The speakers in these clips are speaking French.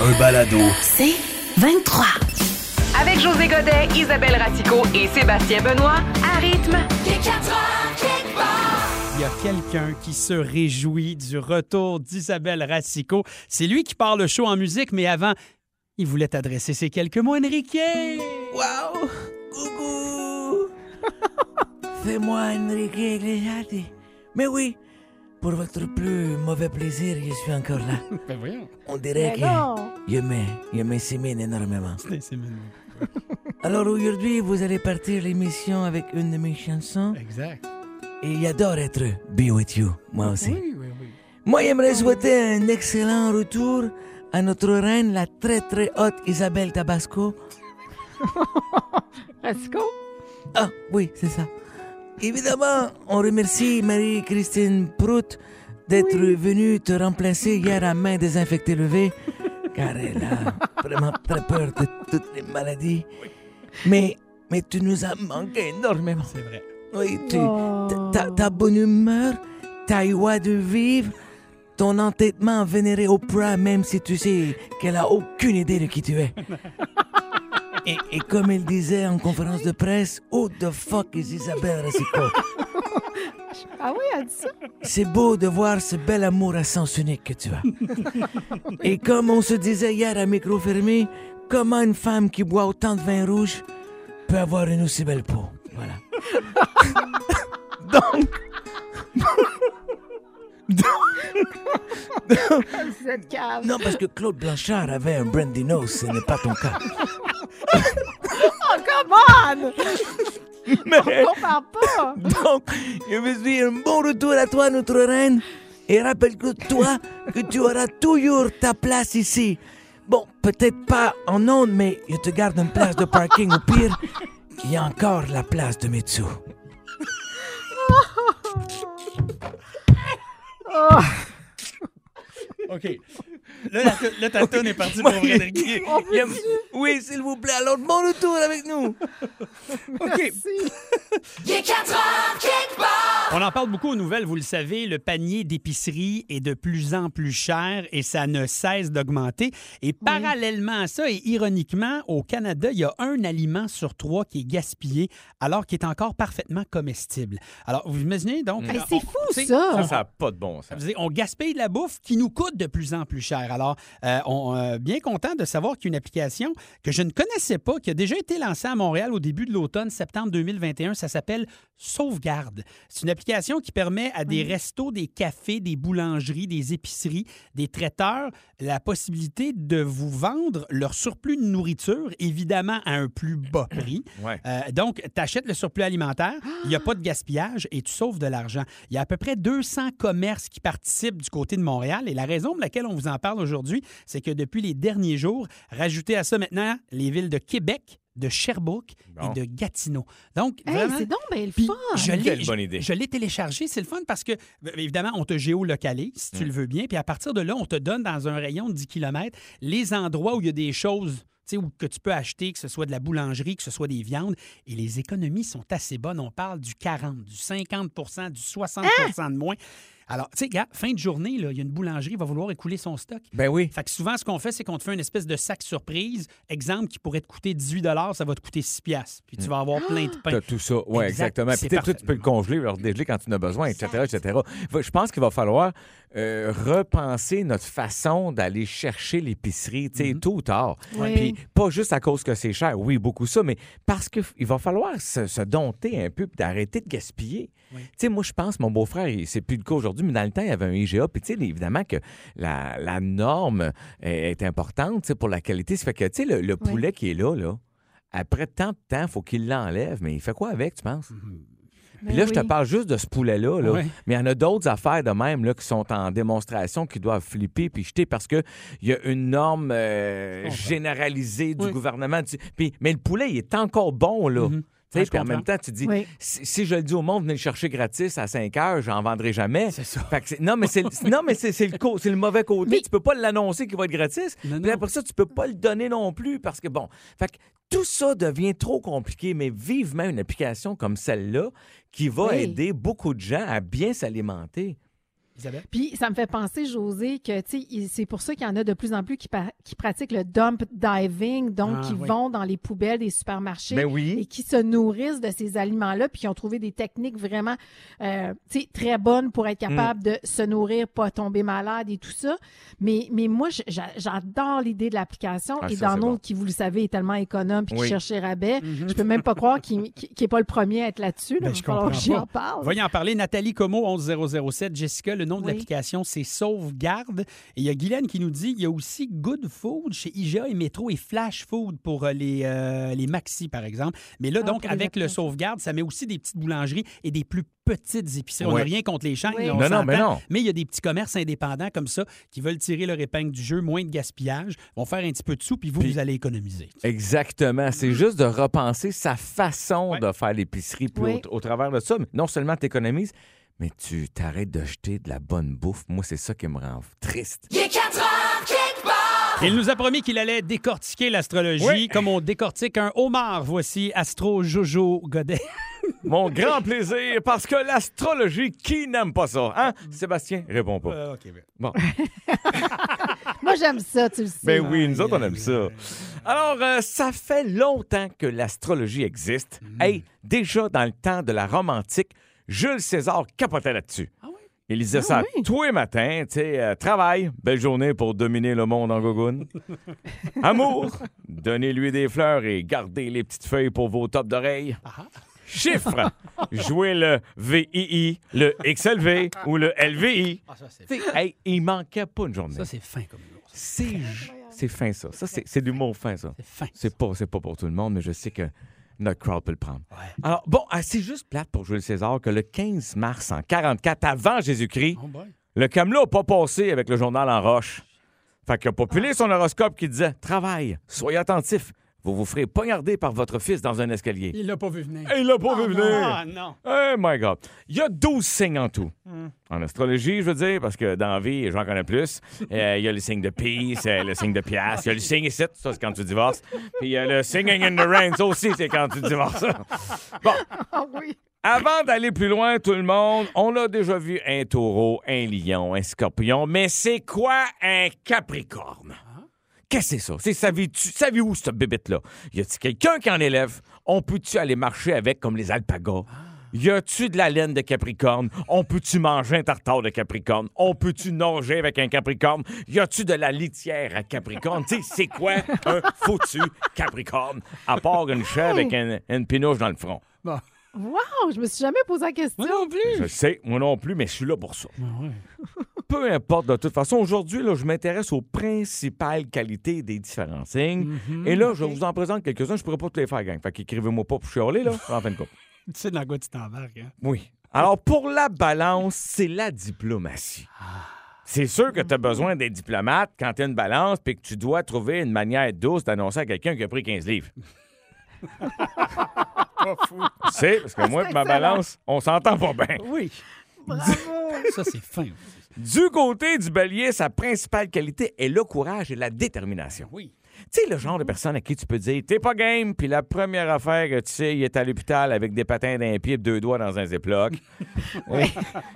Un balado. C'est 23. Avec José Godet, Isabelle Ratico et Sébastien Benoît, à rythme. Il y a quelqu'un qui se réjouit du retour d'Isabelle Racicot. C'est lui qui part le show en musique, mais avant, il voulait t'adresser ces quelques mots, Enrique. Wow! Coucou! C'est moi, Enrique Iglesias. Mais oui, pour votre plus mauvais plaisir, je suis encore là. Ben voyons. On dirait que je me, je me énormément. Alors aujourd'hui, vous allez partir l'émission avec une de mes chansons. Exact. Et j'adore être Be With You, moi aussi. Oui, oui, oui. Moi, j'aimerais souhaiter un excellent retour à notre reine, la très très haute Isabelle Tabasco. Ratico? Ah, oui, c'est ça. Évidemment, on remercie Marie-Christine Prout d'être venue te remplacer hier à main désinfectée levée, car elle a vraiment très peur de toutes les maladies. Mais, mais tu nous as manqué énormément. C'est vrai. Oui, tu, ta- ta, ta bonne humeur, ta joie de vivre, ton entêtement à vénérer Oprah, même si tu sais qu'elle a aucune idée de qui tu es. Et, et comme elle disait en conférence de presse, Who the fuck is Isabelle Racicot? Ah oui, elle dit ça? C'est beau de voir ce bel amour à sens unique que tu as. Et comme on se disait hier à micro fermé, comment une femme qui boit autant de vin rouge peut avoir une aussi belle peau? Voilà. Donc. Cette cave. Non, parce que Claude Blanchard avait un brandy nose, ce n'est pas ton cas. Oh, come on! On compare pas! Donc, je me suis un bon retour à toi, notre reine. Et rappelle-toi que tu auras toujours ta place ici. Bon, peut-être pas en ondes, mais je te garde une place de parking au pire. Il y a encore la place de Mitsu. OK. Là, la, là, ta tonne est partie pour Enrique. Il y a- Oui, s'il vous plaît, alors bon retour avec nous. OK. On en parle beaucoup aux nouvelles, vous le savez, le panier d'épicerie est de plus en plus cher et ça ne cesse d'augmenter. Et parallèlement à ça, et ironiquement, au Canada, il y a un aliment sur trois qui est gaspillé alors qu'il est encore parfaitement comestible. Alors, vous imaginez donc... Hey, c'est fou, ça! Ça, ça n'a pas de bon sens. on gaspille de la bouffe qui nous coûte de plus en plus cher. Alors, euh, on euh, bien content de savoir qu'il application que je ne connaissais pas, qui a déjà été lancée à Montréal au début de l'automne, septembre 2021. Ça s'appelle Sauvegarde. C'est une application qui permet à des restos, des cafés, des boulangeries, des épiceries, des traiteurs la possibilité de vous vendre leur surplus de nourriture, évidemment à un plus bas prix. Ouais. Euh, donc, tu achètes le surplus alimentaire, il n'y a pas de gaspillage et tu sauves de l'argent. Il y a à peu près 200 commerces qui participent du côté de Montréal et la raison pour laquelle on vous en parle aujourd'hui, c'est que depuis les derniers jours, rajoutez à ça maintenant les villes de Québec, de Sherbrooke Bon. et de Gatineau. Donc, Hey, vraiment, c'est donc bien le puis fun! je l'ai, Quelle bonne idée. je l'ai téléchargé, c'est le fun parce que, ben, évidemment, on te géolocalise, si tu le veux bien, puis à partir de là, on te donne dans un rayon de 10 km les endroits où il y a des choses tu sais, où- que tu peux acheter, que ce soit de la boulangerie, que ce soit des viandes, et les économies sont assez bonnes. On parle du 40, du 50% du 60% de moins. Alors, tu sais, gars, fin de journée, là, il y a une boulangerie qui va vouloir écouler son stock. Ben oui. Fait que souvent, ce qu'on fait, c'est qu'on te fait une espèce de sac surprise. Exemple, qui pourrait te coûter 18 ça va te coûter 6 piastres. Puis tu vas avoir plein de pain. T'as tout ça, oui, Exact. exactement. Puis tu peux le congeler, le redégeler quand tu en as besoin, etc., etc. Je pense qu'il va falloir euh, repenser notre façon d'aller chercher l'épicerie, tu sais, Mhm. tôt ou tard. Oui. Puis pas juste à cause que c'est cher, oui, beaucoup ça, mais parce qu'il va falloir se, se dompter un peu puis d'arrêter de gaspiller. Oui. Tu sais, moi, je pense, mon beau-frère, il- c'est plus le cas aujourd'hui, mais dans le temps, il y avait un IGA. Puis, tu sais, évidemment que la, la norme est, est importante, tu sais, pour la qualité. Ça fait que, tu sais, le, le poulet qui est là, là, après tant de temps, il faut qu'il l'enlève. Mais il fait quoi avec, tu penses? Puis là, je te parle juste de ce poulet-là, là. Mais il y en a d'autres affaires de même là, qui sont en démonstration, qui doivent flipper puis jeter parce qu'il y a une norme euh, généralisée du Oui. gouvernement. Puis, mais le poulet, il est encore bon, là. Mhm. Je puis en même temps, tu dis, Oui. si, si je le dis au monde, venez le chercher gratis à 5 heures, j'en vendrai jamais. C'est ça. Fait que c'est- non, mais c'est le, co- le mauvais côté. Mais- Tu peux pas l'annoncer qu'il va être gratis. Non, Puis après ça, tu peux pas le donner non plus parce que bon. Fait que tout ça devient trop compliqué, mais vivement une application comme celle-là qui va Oui. aider beaucoup de gens à bien s'alimenter. Isabelle? Puis ça me fait penser, José, que tu sais, il- c'est pour ça qu'il y en a de plus en plus qui, pratiquent le dump diving, donc Ah, qui oui. vont dans les poubelles des supermarchés Ben oui. et qui se nourrissent de ces aliments-là, puis qui ont trouvé des techniques vraiment euh, tu sais, très bonnes pour être capable Mm. de se nourrir, pas tomber malade et tout ça. Mais, mais moi, j'adore l'idée de l'application. Ah, et notre, bon. qui, vous le savez, est tellement économe puis Oui. qui cherche les rabais, je peux même pas croire qu'il n'est pas le premier à être là-dessus. Là. Ben, je comprends que j'y pas. en parle. Voyons en parler. Nathalie Como, 11007. Jessica, le nom de Oui. l'application, c'est Sauvegarde. Et il y a Guylaine qui nous dit il y a aussi Good Food chez IGA et Métro et Flash Food pour euh, les, euh, les maxi, par exemple. Mais là, Ah, donc, avec le. Sauvegarde, ça met aussi des petites boulangeries et des plus petites épiceries. On n'a rien contre les chaînes. Oui. là, on Non, non, mais non. Mais il y a des petits commerces indépendants comme ça qui veulent tirer leur épingle du jeu, moins de gaspillage, vont faire un petit peu de sous, puis vous, Puis- vous allez économiser. Exactement. C'est juste de repenser sa façon de faire l'épicerie. Puis Oui. au, au travers de ça, non seulement tu économises, mais tu t'arrêtes de jeter de la bonne bouffe. Moi, c'est ça qui me rend triste. Il nous a promis qu'il allait décortiquer l'astrologie Oui. comme on décortique un homard. Voici Astro Jojo Godet. Mon grand plaisir, parce que l'astrologie, qui n'aime pas ça? Hein? Sébastien, réponds pas. Euh, Bon. Moi, j'aime ça, tu le sais. Ben oui, nous autres, on aime ça. Alors, euh, ça fait longtemps que l'astrologie existe. Hey, déjà dans le temps de la Rome antique, Jules César capotait là-dessus. Il disait ça oui? tous les matins, tu sais, euh, travail, belle journée pour dominer le monde en gogoune. Amour, donnez-lui des fleurs et gardez les petites feuilles pour vos tops d'oreilles. Chiffres, jouez le VII, le XLV ou le LVI. Ah, ça, hey, il manquait pas une journée. ça, c'est fin comme. C'est c'est fin, ça. Ça, c'est c'est du mot fin, ça. C'est fin. C'est pas, c'est pas pour tout le monde, mais je sais que notre crowd peut le prendre. Ouais. Alors, bon, ah, c'est juste plate pour Jules César que le 15 mars en 44, avant Jésus-Christ, Oh le camelot n'a pas passé avec le journal en roche. Fait qu'il a populé son horoscope qui disait Travail, soyez attentifs, vous vous ferez poignarder par votre fils dans un escalier. Il l'a pas vu venir. Et il l'a pas vu venir. Ah non. Oh my God. Il y a 12 signes en tout. En astrologie, je veux dire, parce que dans la vie, j'en connais plus. Euh, Il y a le signe de peace, euh, le signe de pièce. Il y a le signe ici, ça, c'est quand tu divorces. Puis il y a le singing in the rain, ça aussi, c'est quand tu divorces. Bon, Ah oui. avant d'aller plus loin, tout le monde, on a déjà vu un taureau, un lion, un scorpion, mais c'est quoi un capricorne? Qu'est-ce que c'est ça? C'est savez où cette bébête-là? Y a-t-il quelqu'un qui en élève? On peut-tu aller marcher avec comme les alpagas? Y a-tu de la laine de capricorne? On peut-tu manger un tartare de capricorne? On peut-tu nager avec un capricorne? Y a-tu de la litière à capricorne? tu sais, c'est quoi un foutu capricorne? À part une chèvre avec un- une pinouche dans le front. Wow, je me suis jamais posé la question. Moi non plus. Je sais, moi non plus, mais je suis là pour ça. Peu importe, de toute façon, aujourd'hui, là, je m'intéresse aux principales qualités des différents signes. Et là, je vous en présente quelques-uns. Je pourrais pas tous les faire, gang. Fait qu'écrivez-moi pas pour chialer, là. En fin de compte. Tu sais dans quoi tu t'embarques, hein? Oui. Alors, pour la balance, c'est la diplomatie. C'est sûr que tu as besoin d'être diplomate quand tu as une balance puis que tu dois trouver une manière douce d'annoncer à quelqu'un qui a pris 15 livres. C'est parce que moi et ma balance, on s'entend pas bien. Oui. Bravo. Ça, c'est fin. Du côté du bélier, sa principale qualité est le courage et la détermination. Oui. Tu sais, le genre de personne à qui tu peux dire T'es pas game, puis la première affaire que tu sais, il est à l'hôpital avec des patins d'un pied et deux doigts dans un ziploc. Oui.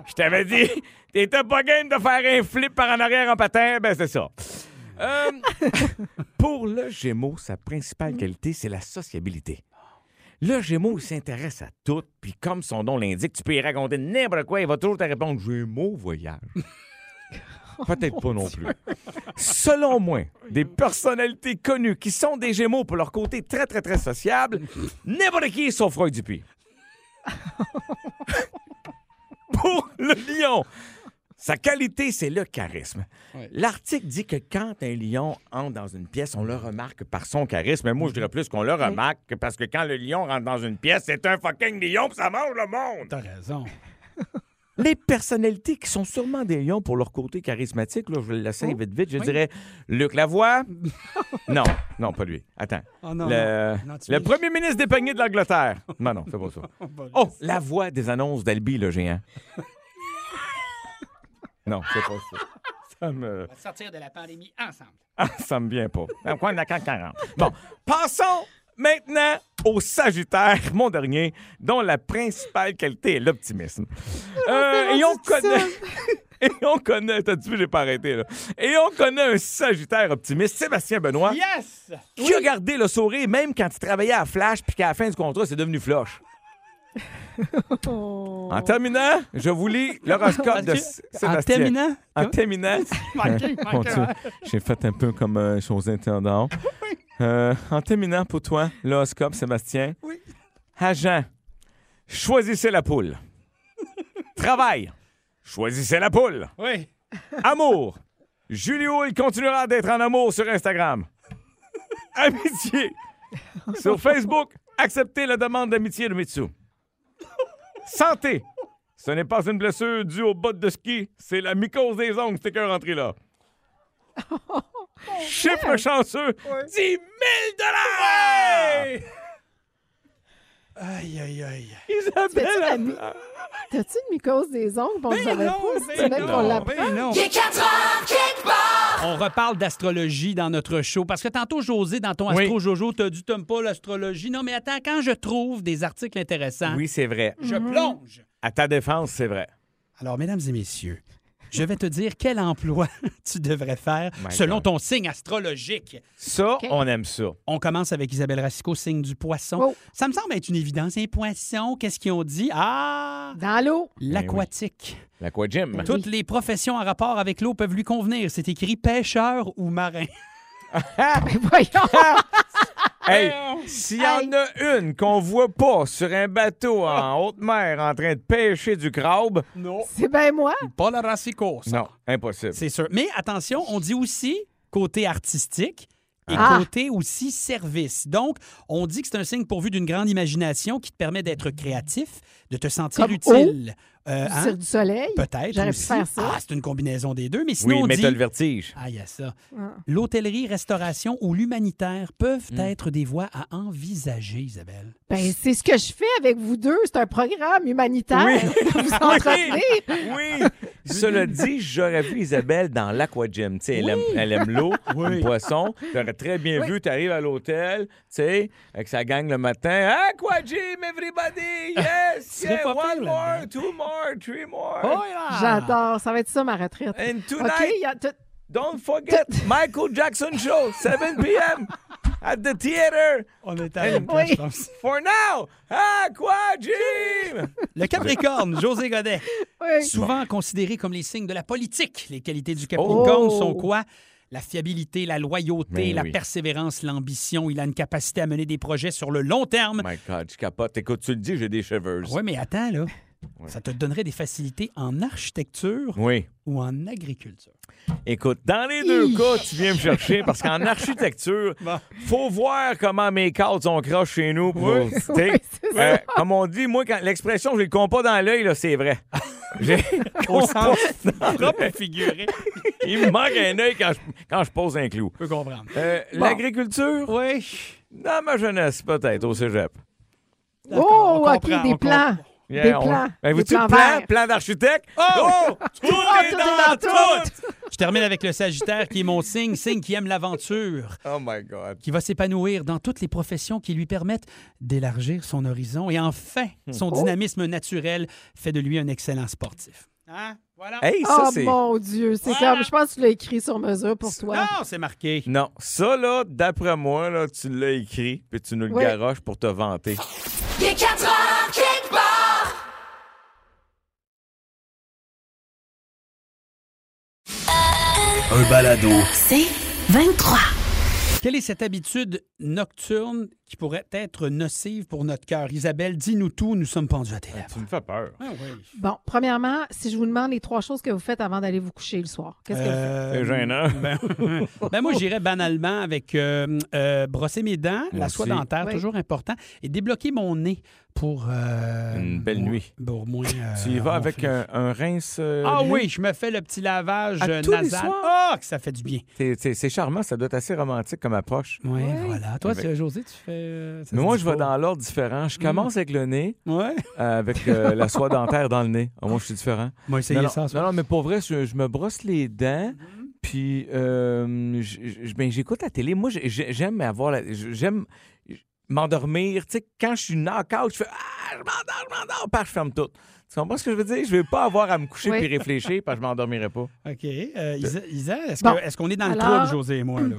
Je t'avais dit T'étais pas game de faire un flip par en arrière en patin, ben c'est ça. Euh, pour le Gémeaux, sa principale qualité, c'est la sociabilité. Le Gémeaux, il s'intéresse à tout, puis comme son nom l'indique, tu peux y raconter n'importe quoi, il va toujours te répondre Gémeaux voyage. Peut-être pas non plus. Selon moi, des personnalités connues qui sont des Gémeaux pour leur côté très, très, très sociable, n'importe qui sauf Freud Dupuis. pour le lion, Sa qualité, c'est le charisme. Ouais. L'article dit que quand un lion entre dans une pièce, on le remarque par son charisme. Mais moi, je dirais plus qu'on le remarque que parce que quand le lion rentre dans une pièce, c'est un fucking lion, puis ça mange le monde. T'as raison. Les personnalités qui sont sûrement des lions pour leur côté charismatique, là, je vais le laisser vite, vite. Je dirais Luc Lavoie. non, non, pas lui. Attends. Oh non, le non. Non, tu le m'es- premier ministre dépegné de l'Angleterre. Non, non, c'est pas ça. Oh, la voix des annonces d'Albi, le géant. Non, c'est pas ça. Ça me, On va sortir de la pandémie ensemble. ah, ça me vient pas. Un coin de la 40. Bon, passons maintenant au Sagittaire, mon dernier, dont la principale qualité est l'optimisme. Euh, et on connaît. Et on connaît, t'as dit, j'ai pas arrêté, là. Et on connaît un Sagittaire optimiste, Sébastien Benoît, Yes! qui a gardé le sourire même quand il travaillait à Flash, puis qu'à la fin du contrat, c'est devenu floche. Oh. En terminant, je vous lis l'horoscope de S- En Sébastien. terminant, En terminant, Mon Dieu, j'ai fait un peu comme un chose intendant. Euh, en terminant pour toi, l'horoscope, Sébastien. Oui. Agent, choisissez la poule. Travail, choisissez la poule. Oui. Amour, Julio, il continuera d'être en amour sur Instagram. Amitié, sur Facebook, acceptez la demande d'amitié de Mitsu. Santé, ce n'est pas une blessure due aux bottes de ski, c'est la mycose des ongles sticker rentré là. Chiffre chanceux, 10 000 dollars! Aïe, aïe, aïe. Isabelle, T'as-tu une mycose des ongles? Bon, on Ben savait non, pas. ben non, l'apprend. ben non. Il est 4 heures, quelque part. On reparle d'astrologie dans notre show. Parce que tantôt, José, dans ton Oui. Astro Jojo, t'as dit t'aimes pas l'astrologie. Non, mais attends, quand je trouve des articles intéressants, Oui, c'est vrai. je plonge. À ta défense, c'est vrai. Alors, mesdames et messieurs, je vais te dire quel emploi tu devrais faire My selon God. ton signe astrologique. Ça, on aime ça. On commence avec Isabelle Racicot, signe du poisson. Oh. Ça me semble être une évidence. Un poisson, qu'est-ce qu'ils ont dit? Ah! Dans l'eau. L'aquatique. L'aquagym. Toutes les professions en rapport avec l'eau peuvent lui convenir. C'est écrit pêcheur ou marin. Voyons. Hey, s'il y en a une qu'on voit pas sur un bateau en haute mer en train de pêcher du crabe, Non. C'est bien moi. Pas la Racicot, ça. non, impossible. C'est sûr. Mais attention, on dit aussi côté artistique et Ah. côté aussi service. Donc, on dit que c'est un signe pourvu d'une grande imagination qui te permet d'être créatif, de te sentir Comme utile. Euh, Du hein? cirque du soleil? Peut-être J'aurais pu aussi. faire ça. Ah, c'est une combinaison des deux. Mais sinon, Oui, on mais dit... t'as le vertige. Ah, il y a ça. Ah. L'hôtellerie, restauration ou l'humanitaire peuvent Hmm. être des voies à envisager, Isabelle. Ben, c'est ce que je fais avec vous deux. C'est un programme humanitaire. Oui. vous entretenir. Oui! Cela dit, j'aurais vu Isabelle dans l'aquagym. Tu sais, elle, aime, elle aime l'eau, le poisson. J'aurais très bien vu, tu arrives à l'hôtel, tu sais, avec sa gang le matin. Aquagym, everybody! Yes! serais Yeah, one pire more, two more, three more. J'adore. Ça va être ça, ma retraite. And OK, tonight, il y a don't forget Michael Jackson Show, 7 p.m. at the theater. On est à une place, je pense. For now, Aquagym! Le Capricorne, José Godet. Oui. Souvent considérés comme les signes de la politique. Les qualités du Capricorne Oh. sont quoi? La fiabilité, la loyauté, Mais la oui. persévérance, l'ambition. Il a une capacité à mener des projets sur le long terme. My God, je capote. Écoute, tu le dis, j'ai des cheveux. Oui, mais attends, là. Ça te donnerait des facilités en architecture Oui. ou en agriculture. Écoute, dans les deux cas, tu viens me chercher parce qu'en architecture, faut voir comment mes cadres sont croches chez nous. Pour, Oui, euh, comme on dit, moi, quand l'expression, je ne le compte pas dans l'œil, c'est vrai. J'ai Au sens dans propre l'œil. figuré. Il me manque un œil quand je, quand je pose un clou. Je peux comprendre. Euh, L'agriculture, Oui. dans ma jeunesse, peut-être, au cégep. on Oh, OK, des on plans. Yeah, Des on- plans. Ben, Des plans plan, plan d'architecte? Oh! Oh! Tout est tout est dans dans tout! Je termine avec le Sagittaire qui est mon signe, signe qui aime l'aventure, Oh my God. qui va s'épanouir dans toutes les professions qui lui permettent d'élargir son horizon. Et enfin, son dynamisme naturel fait de lui un excellent sportif. Hein? Voilà. Hey, ça, Oh mon Dieu, c'est Voilà. comme, je pense que tu l'as écrit sur mesure pour toi. Non, c'est marqué. Non, ça, là, d'après moi, là, tu l'as écrit, puis tu nous le Oui. garoches pour te vanter. Il est 4 heures, Un balado. C'est 23. Quelle est cette habitude nocturne qui pourraient être nocives pour notre cœur? Isabelle, dis-nous tout, nous sommes pendus à tes lèvres. Tu me fais peur. Ah oui. Bon, premièrement, si je vous demande les trois choses que vous faites avant d'aller vous coucher le soir, qu'est-ce que vous faites? Euh, C'est gênant. Ben, ben moi, j'irais banalement avec euh, euh, brosser mes dents, la soie aussi. dentaire, Oui. toujours important, et débloquer mon nez pour... euh, Une belle nuit. Pour moins, euh, Tu y vas avec un, un rince. euh, Ah oui, je me fais le petit lavage À euh, nasal. Ah, que ça fait du bien. C'est- charmant, ça doit être assez romantique comme approche. Oui, Ouais. voilà. Toi, Avec- José, tu fais... euh, ça Mais moi, je vais dans l'ordre différent. Je commence avec le nez, Ouais. euh, avec euh, la soie dentaire dans le nez. Ah, moi, je suis différent. Moi, essayez Non, non, ça. Mm-hmm. non, non, mais pour vrai, je, je me brosse les dents. Puis, euh, je- je- ben, j'écoute la télé. Moi, j'ai- j'ai- j'aime avoir la- J'aime m'endormir. Tu sais, quand je suis knock-out, je fais Ah, je m'endors, je m'endors. Puis, je ferme tout. Tu comprends ce que je veux dire? Je ne vais pas avoir à me coucher Oui. puis réfléchir parce que je m'endormirai pas. OK. Euh, Isa, Isa, est-ce Bon. que- est-ce qu'on est dans le Alors- trouble, José et moi? Là?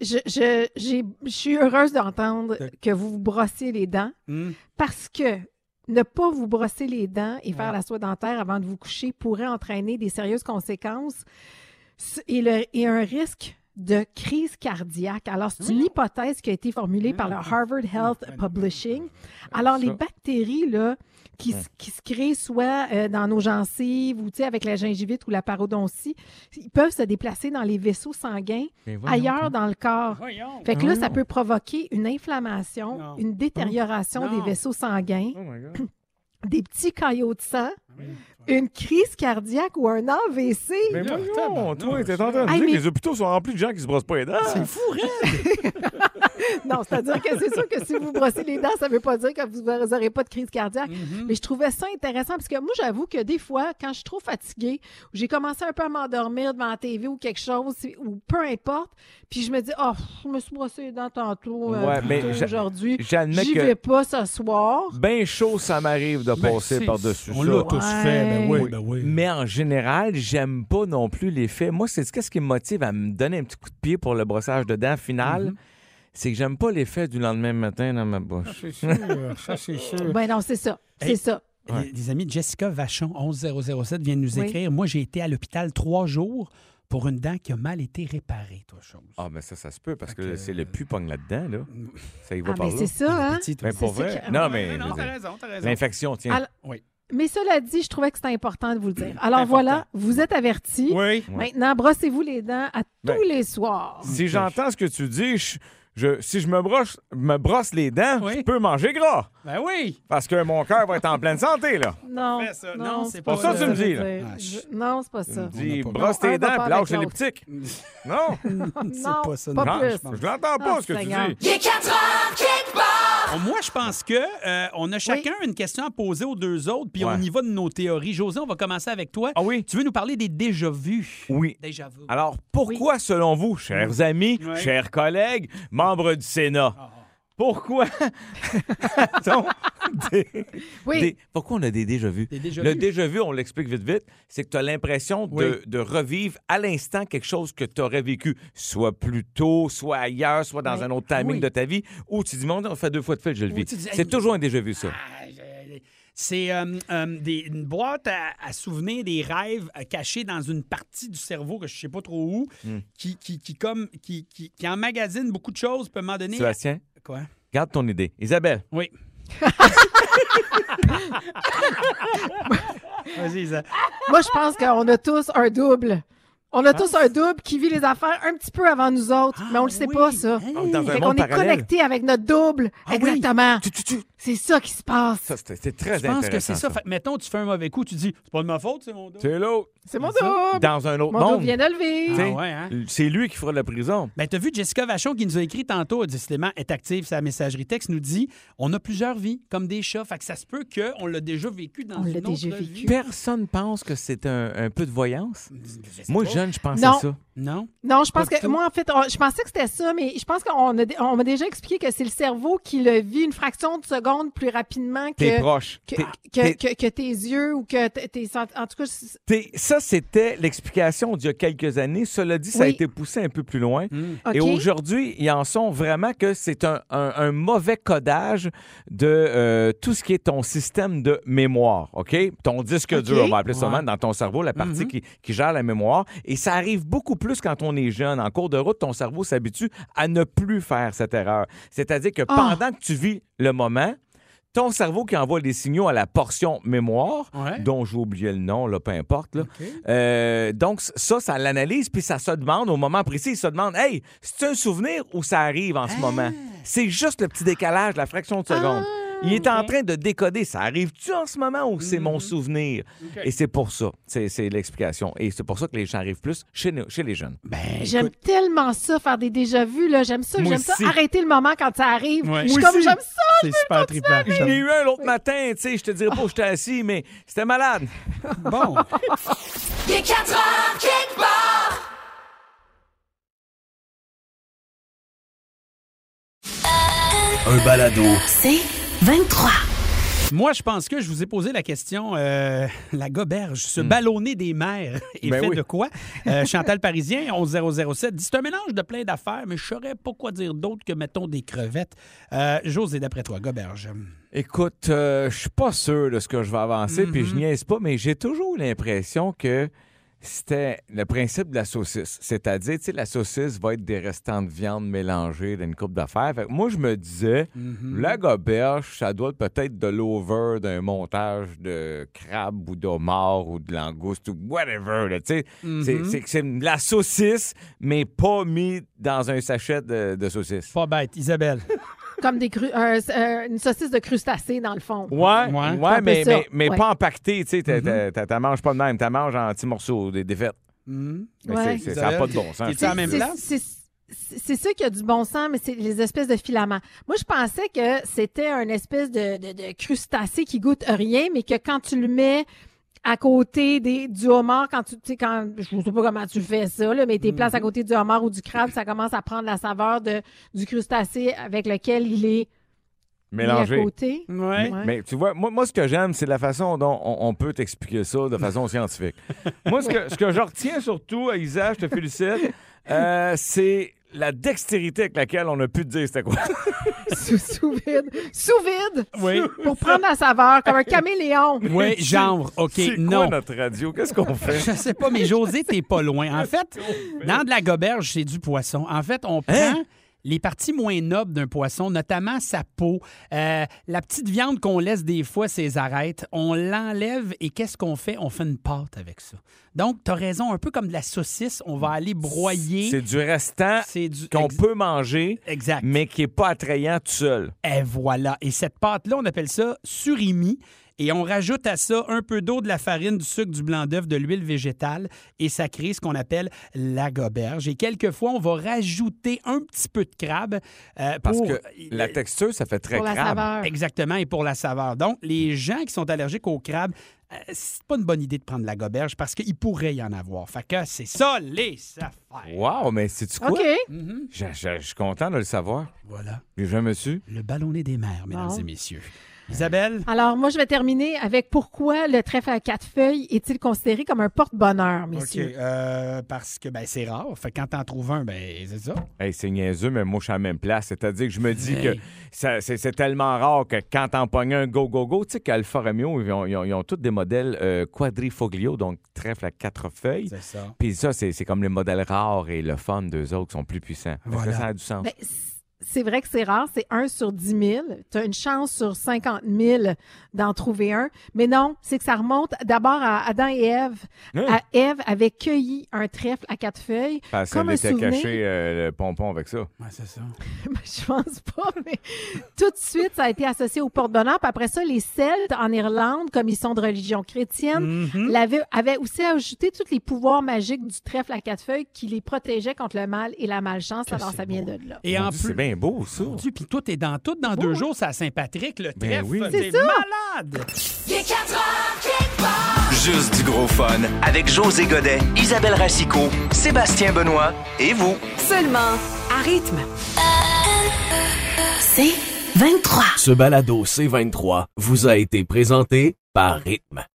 Je, je, j'ai- je suis heureuse d'entendre que vous vous brossiez les dents Hmm? parce que ne pas vous brosser les dents et faire Ouais. la soie dentaire avant de vous coucher pourrait entraîner des sérieuses conséquences et, le- et un risque de crise cardiaque. Alors, c'est une hypothèse qui a été formulée par le Harvard Health Publishing. Alors, les bactéries là, qui, s- qui se créent soit euh, dans nos gencives ou avec la gingivite ou la parodontie, ils peuvent se déplacer dans les vaisseaux sanguins ailleurs dans le corps. Fait que là, ça peut provoquer une inflammation, Non. une détérioration Non. des vaisseaux sanguins, Oh des petits caillots de sang, une crise cardiaque ou un AVC. Mais Là, voyons, tabarnouche, toi, t'es en train de Hey, dire que mais- les hôpitaux sont remplis de gens qui se brossent pas les dents. C'est fou, Red! Non, c'est-à-dire que c'est sûr que si vous brossez les dents, ça ne veut pas dire que vous n'aurez pas de crise cardiaque. Mhm. Mais je trouvais ça intéressant parce que moi, j'avoue que des fois, quand je suis trop fatiguée, ou j'ai commencé un peu à m'endormir devant la TV ou quelque chose, ou peu importe, puis je me dis, oh, je me suis brossé les dents tantôt, euh, Ouais, plus mais tôt j'a- aujourd'hui. J'admets J'y que vais pas ce soir. bien chaud, ça m'arrive de Ben, passer c'est- par-dessus On ça. l'a tous fait. Ben oui, Oui. ben oui. Mais en général, j'aime pas non plus l'effet. Moi, c'est qu'est-ce qui me motive à me donner un petit coup de pied pour le brossage de dents final? Mhm. C'est que j'aime pas l'effet du lendemain matin dans ma bouche. C'est sûr, ça c'est sûr. Ben non, c'est ça. C'est Hey. ça. Les, les amis, Jessica Vachon, 11007, vient de nous Oui. écrire. Moi, j'ai été à l'hôpital trois jours pour une dent qui a mal été réparée, toi, chose. Ah, mais ça, ça se peut parce Fait que, que- c'est le pu pogne là-dedans, là. Ça y va Ah, par ben là. c'est ça, hein? Petit. Ben, pour vrai. que- Non, mais. non, t'as raison, t'as raison. L'infection, tiens. Alors- Mais cela dit, je trouvais que c'était important de vous le dire. Alors Important. voilà, vous êtes avertis. Oui. Maintenant, brossez-vous les dents à Ben, tous les soirs. Si j'entends ce que tu dis, je, je- si je me brosse, me brosse les dents, Oui. je peux manger gras. Ben oui. Parce que mon cœur va être en pleine santé, là. Non, ça. non, Non, c'est c'est pas pas ça. ça que tu me dis, là. Je- Non, c'est pas ça. Dis, pas- brosse tes dents, puis lâche l'elliptique. Non, C'est Non, pas ça. pas non, plus. je l'entends pas Ah, ce que Seigneur. tu dis. Il est 4 heures. Oh, Moi, je pense que euh, on a chacun une question à poser aux deux autres, puis on y va de nos théories. José, on va commencer avec toi. Ah oui? Tu veux nous parler des déjà-vus? Oui. Déjà. Alors, pourquoi, selon vous, chers amis, chers collègues, membres du Sénat, Ah. Pourquoi? Des- Oui. des- pourquoi on a des déjà Le vus. déjà-vu, on l'explique vite vite, c'est que tu as l'impression de, Oui. de revivre à l'instant quelque chose que tu aurais vécu, soit plus tôt, soit ailleurs, soit dans un autre timing Oui. de ta vie, ou tu dis, mon on fait deux fois de fil, je le vis. dis, C'est Hey, toujours un déjà-vu, ça. Ah, je- C'est euh, euh, des- une boîte à, à souvenirs des rêves euh, cachés dans une partie du cerveau que je sais pas trop où, Hmm. qui, qui, qui, comme, qui, qui, qui emmagasine beaucoup de choses, peut m'en donner. Sébastien, Quoi? garde ton idée. Isabelle, Oui. Vas-y, Isa. Moi, je pense qu'on a tous un double. On a tous un double qui vit les affaires un petit peu avant nous autres, mais on le sait oui. pas, ça. Hey. Ah, dans un Fait monde qu'on est parallèle. connecté avec notre double. Ah oui. Exactement. Tu- tu- tu- C'est ça qui se passe. Ça, c'est c'est très Je pense que intéressant. c'est ça. Fait mettons, tu fais un mauvais coup, tu dis, c'est pas de ma faute, c'est mon dos. C'est l'autre. C'est mon double. Dans un autre Mon monde. vient de le Tu vivre. sais, Ah ouais, hein? C'est lui qui fera la prison. Ben, t'as vu Jessica Vachon qui nous a écrit tantôt, décidément, est active, sa messagerie texte, nous dit on a plusieurs vies, comme des chats. Fait que ça se peut qu'on l'a déjà vécu dans On une l'a autre déjà vie. vécu. Personne pense que c'est un, un peu de voyance. Moi, pas. jeune, je pensais Non. ça. Non? Non, je pense que moi, en fait, on- je pensais que c'était ça, mais je pense qu'on a, on m'a déjà expliqué que c'est le cerveau qui le vit une fraction de seconde répondre plus rapidement T'es que, T'es- que, t'es- que- que tes yeux ou que tes En tout cas, Ça, c'était l'explication d'il y a quelques années. Cela dit, ça a été poussé un peu plus loin. OK. Et aujourd'hui, ils en sont vraiment que c'est un, un- un mauvais codage de euh, tout ce qui est ton système de mémoire, OK? Ton disque dur, on va appeler ça Ouais. même, dans ton cerveau, la partie qui, qui gère la mémoire. Et ça arrive beaucoup plus quand on est jeune. En cours de route, ton cerveau s'habitue à ne plus faire cette erreur. C'est-à-dire que Ah. pendant que tu vis le moment, ton cerveau qui envoie des signaux à la portion mémoire, Ouais. dont j'ai oublié le nom, là, peu importe. là. Euh, donc, ça, ça l'analyse, puis ça se demande au moment précis, il se demande, hey, c'est un souvenir ou ça arrive en ce moment? C'est juste le petit décalage, la fraction de seconde. Il est en train de décoder, ça arrive-tu en ce moment ou c'est mon souvenir? Et c'est pour ça, c'est l'explication. Et c'est pour ça que les gens arrivent plus chez, nous- chez les jeunes. Ben, J'aime écoute, tellement ça, faire des déjà-vus. là. J'aime ça. J'aime ça. Arrêter le moment quand ça arrive. Ouais. Je suis Moi comme, j'aime ça. c'est super trippant. J'en ai eu un l'autre matin, tu sais, je te dirais pas où j'étais assis, mais c'était malade. Bon. Il est 4 heures, quelque part. Un balado. C'est 23. Moi, je pense que je vous ai posé la question, euh, la goberge, ce ballonné des mers est Ben fait oui. de quoi? Euh, Chantal Parisien, 11007, dit c'est un mélange de plein d'affaires, mais je saurais pas quoi dire d'autre que, mettons, des crevettes. Euh, José, d'après toi, goberge. Écoute, euh, je suis pas sûr de ce que je vais avancer, puis je niaise pas, mais j'ai toujours l'impression que c'était le principe de la saucisse. C'est-à-dire, tu sais, la saucisse va être des restants de viande mélangés d'une coupe d'affaires. Fait que moi, je me disais, la goberge, ça doit être peut-être de l'over d'un montage de crabe ou d'homard ou de langouste ou whatever. tu sais. C'est- C'est c'est de la saucisse, mais pas mis dans un sachet de, de saucisse. Pas bête, Isabelle. Comme des cru- un- euh, une saucisse de crustacés, dans le fond. Ouais, Ouais. ouais, mais, ça. mais, mais Ouais. pas empaqueté, tu sais, t'as- t'as- t'as- t'as manges pas de même, t'as manges en petits morceaux, des défaites. Mhm. Mais Ouais. c'est- c'est- ça n'a pas de bon sens. Même C'est- C'est c'est ça qui a du bon sens, mais c'est les espèces de filaments. Moi, je pensais que c'était un espèce de, de, de crustacé qui goûte rien, mais que quand tu le mets à côté des, du homard, quand tu, sais, quand, je ne sais pas comment tu fais ça, là, mais tes places à côté du homard ou du crabe, ça commence à prendre la saveur de, du crustacé avec lequel il est mis à Mélangé. côté. Ouais. Ouais. Mais tu vois, moi, moi ce que j'aime, c'est la façon dont on, on peut t'expliquer ça de façon scientifique. moi, ce que, ce que je retiens surtout, Isa, je te félicite, euh, c'est la dextérité avec laquelle on a pu te dire c'était quoi? Sous, sous vide. Sous vide! Oui. Pour prendre la saveur, comme un caméléon. Oui, genre, OK, c'est non. quoi notre radio? Qu'est-ce qu'on fait? Je sais pas, mais José, t'es pas loin. En fait, dans de la goberge, c'est du poisson. En fait, on prend Hein? Les parties moins nobles d'un poisson, notamment sa peau, euh, la petite viande qu'on laisse des fois ses arêtes, on l'enlève et qu'est-ce qu'on fait? On fait une pâte avec ça. Donc, tu as raison, un peu comme de la saucisse, on va aller broyer. C'est du restant du qu'on ex- peut manger, Exact. mais qui n'est pas attrayant tout seul. Et voilà. Et cette pâte-là, on appelle ça surimi. Et on rajoute à ça un peu d'eau, de la farine, du sucre, du blanc d'œuf, de l'huile végétale. Et ça crée ce qu'on appelle la goberge. Et quelquefois, on va rajouter un petit peu de crabe. euh, Parce pour- que la texture, ça fait très Pour la crabe. saveur. Exactement, et pour la saveur. Donc, les gens qui sont allergiques au crabe, euh, c'est pas une bonne idée de prendre la goberge parce qu'il pourrait y en avoir. Fait que c'est ça, les affaires. Wow, mais c'est-tu quoi? OK. Mhm. Je, je- je suis content de le savoir. Voilà. J'ai jamais su. Le ballonnet des mers, mesdames Bon. et messieurs. Isabelle? Alors, moi, je vais terminer avec pourquoi le trèfle à quatre feuilles est-il considéré comme un porte-bonheur, OK. messieurs? euh, parce que ben, c'est rare. Fait que quand t'en trouves un, ben c'est ça. Hey, c'est niaiseux, mais moi, je suis à la même place. C'est-à-dire que je me dis Hey. que ça- c'est c'est tellement rare que quand t'en pognes un go, go, go, tu sais qu'Alfa Romeo, ils ont, ils ont, ils ont tous des modèles euh, quadrifoglio, donc trèfle à quatre feuilles. C'est ça. Puis ça, c'est c'est comme les modèles rares et le fun d'eux autres qui sont plus puissants. Voilà. Ça, ça a du sens? Ben, c'est vrai que c'est rare, c'est 1 sur 10 000. Tu as une chance sur 50 000 d'en trouver un. Mais non, c'est que ça remonte d'abord à Adam et Ève. À Ève avait cueilli un trèfle à quatre feuilles. Parce comme qu'elle un était souvenir. caché euh, le pompon avec ça. Ouais, c'est ça. Ben, je pense pas, mais tout de suite, ça a été associé au porte-bonheur. Puis après ça, les Celtes en Irlande, comme ils sont de religion chrétienne, Mhm. l'avaient- avaient aussi ajouté tous les pouvoirs magiques du trèfle à quatre feuilles qui les protégeaient contre le mal et la malchance. Alors, ça vient de là. Et en plus. C'est bien beau, ça. Puis tout est dans tout. Dans deux jours, c'est à Saint-Patrick, le Ben trèfle. oui. C'est malade. Il est 4 heures, quelque part. Juste du gros fun avec José Godet, Isabelle Racicot, Sébastien Benoît et vous. Seulement à rythme. C'est C23. Ce balado C23 vous a été présenté par Rythme.